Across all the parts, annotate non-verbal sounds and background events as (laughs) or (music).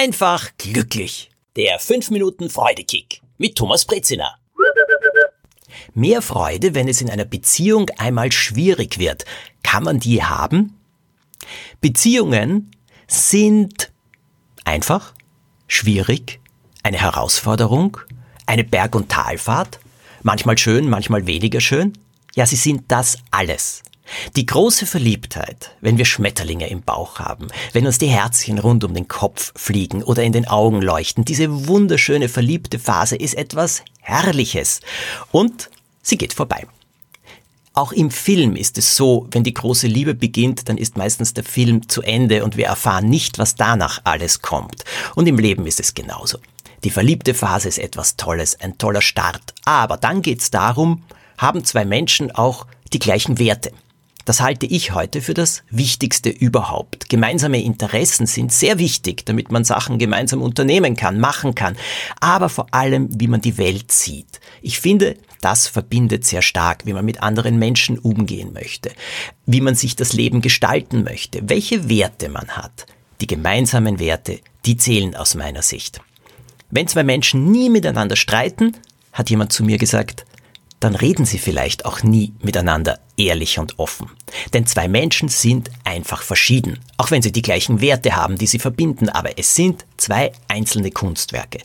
einfach glücklich. Der 5 Minuten Freudekick mit Thomas Brezina. Mehr Freude, wenn es in einer Beziehung einmal schwierig wird. Kann man die haben? Beziehungen sind einfach, schwierig, eine Herausforderung, eine Berg- und Talfahrt, manchmal schön, manchmal weniger schön. Ja, sie sind das alles. Die große Verliebtheit, wenn wir Schmetterlinge im Bauch haben, wenn uns die Herzchen rund um den Kopf fliegen oder in den Augen leuchten, diese wunderschöne verliebte Phase ist etwas Herrliches. Und sie geht vorbei. Auch im Film ist es so, wenn die große Liebe beginnt, dann ist meistens der Film zu Ende und wir erfahren nicht, was danach alles kommt. Und im Leben ist es genauso. Die verliebte Phase ist etwas Tolles, ein toller Start. Aber dann geht es darum, haben zwei Menschen auch die gleichen Werte? Das halte ich heute für das Wichtigste überhaupt. Gemeinsame Interessen sind sehr wichtig, damit man Sachen gemeinsam unternehmen kann, machen kann, aber vor allem, wie man die Welt sieht. Ich finde, das verbindet sehr stark, wie man mit anderen Menschen umgehen möchte, wie man sich das Leben gestalten möchte, welche Werte man hat. Die gemeinsamen Werte, die zählen aus meiner Sicht. Wenn zwei Menschen nie miteinander streiten, hat jemand zu mir gesagt, dann reden sie vielleicht auch nie miteinander ehrlich und offen. Denn zwei Menschen sind einfach verschieden, auch wenn sie die gleichen Werte haben, die sie verbinden, aber es sind zwei einzelne Kunstwerke.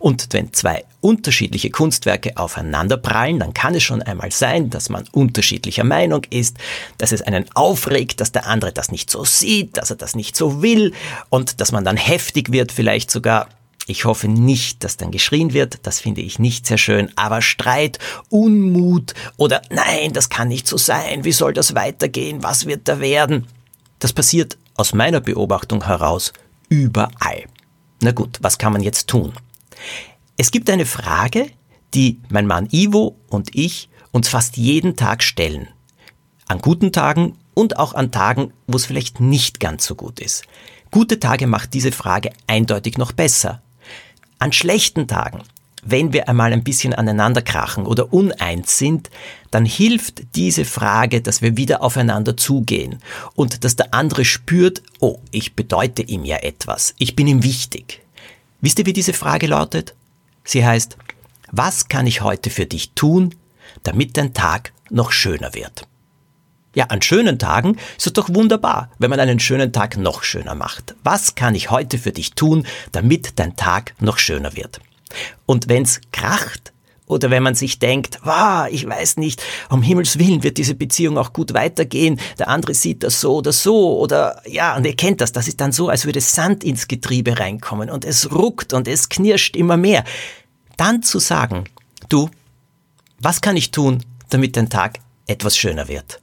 Und wenn zwei unterschiedliche Kunstwerke aufeinander prallen, dann kann es schon einmal sein, dass man unterschiedlicher Meinung ist, dass es einen aufregt, dass der andere das nicht so sieht, dass er das nicht so will und dass man dann heftig wird, vielleicht sogar ich hoffe nicht, dass dann geschrien wird, das finde ich nicht sehr schön, aber Streit, Unmut oder nein, das kann nicht so sein, wie soll das weitergehen, was wird da werden? Das passiert aus meiner Beobachtung heraus überall. Na gut, was kann man jetzt tun? Es gibt eine Frage, die mein Mann Ivo und ich uns fast jeden Tag stellen. An guten Tagen und auch an Tagen, wo es vielleicht nicht ganz so gut ist. Gute Tage macht diese Frage eindeutig noch besser. An schlechten Tagen, wenn wir einmal ein bisschen aneinander krachen oder uneins sind, dann hilft diese Frage, dass wir wieder aufeinander zugehen und dass der andere spürt, oh, ich bedeute ihm ja etwas, ich bin ihm wichtig. Wisst ihr, wie diese Frage lautet? Sie heißt, was kann ich heute für dich tun, damit dein Tag noch schöner wird? Ja, an schönen Tagen ist es doch wunderbar, wenn man einen schönen Tag noch schöner macht. Was kann ich heute für dich tun, damit dein Tag noch schöner wird? Und wenn's kracht, oder wenn man sich denkt, wow, ich weiß nicht, um Himmels Willen wird diese Beziehung auch gut weitergehen, der andere sieht das so oder so, oder ja, und ihr kennt das, das ist dann so, als würde Sand ins Getriebe reinkommen und es ruckt und es knirscht immer mehr. Dann zu sagen, du, was kann ich tun, damit dein Tag etwas schöner wird?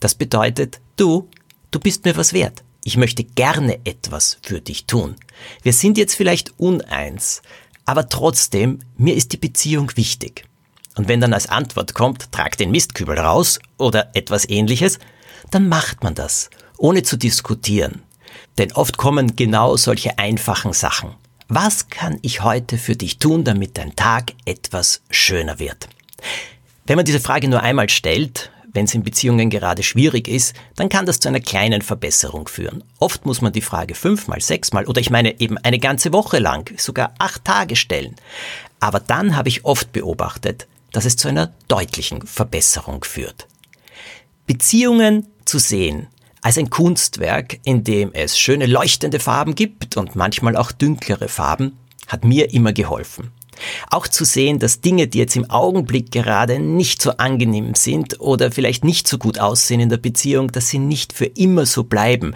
Das bedeutet, du, du bist mir was wert. Ich möchte gerne etwas für dich tun. Wir sind jetzt vielleicht uneins, aber trotzdem, mir ist die Beziehung wichtig. Und wenn dann als Antwort kommt, trag den Mistkübel raus oder etwas ähnliches, dann macht man das, ohne zu diskutieren. Denn oft kommen genau solche einfachen Sachen. Was kann ich heute für dich tun, damit dein Tag etwas schöner wird? Wenn man diese Frage nur einmal stellt, wenn es in Beziehungen gerade schwierig ist, dann kann das zu einer kleinen Verbesserung führen. Oft muss man die Frage fünfmal, sechsmal oder ich meine eben eine ganze Woche lang, sogar acht Tage stellen. Aber dann habe ich oft beobachtet, dass es zu einer deutlichen Verbesserung führt. Beziehungen zu sehen als ein Kunstwerk, in dem es schöne leuchtende Farben gibt und manchmal auch dünklere Farben, hat mir immer geholfen. Auch zu sehen, dass Dinge, die jetzt im Augenblick gerade nicht so angenehm sind oder vielleicht nicht so gut aussehen in der Beziehung, dass sie nicht für immer so bleiben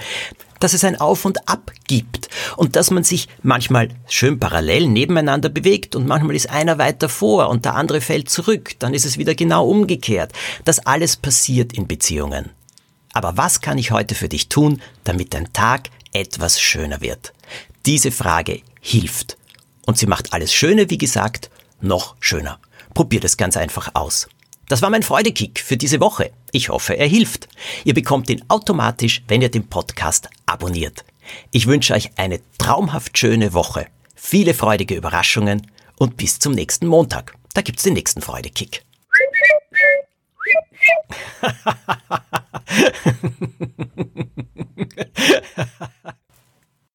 dass es ein Auf und Ab gibt und dass man sich manchmal schön parallel nebeneinander bewegt und manchmal ist einer weiter vor und der andere fällt zurück, dann ist es wieder genau umgekehrt. Das alles passiert in Beziehungen. Aber was kann ich heute für dich tun, damit dein Tag etwas schöner wird? Diese Frage hilft. Und sie macht alles Schöne, wie gesagt, noch schöner. Probiert es ganz einfach aus. Das war mein Freudekick für diese Woche. Ich hoffe, er hilft. Ihr bekommt ihn automatisch, wenn ihr den Podcast abonniert. Ich wünsche euch eine traumhaft schöne Woche, viele freudige Überraschungen und bis zum nächsten Montag. Da gibt's den nächsten Freudekick. (laughs)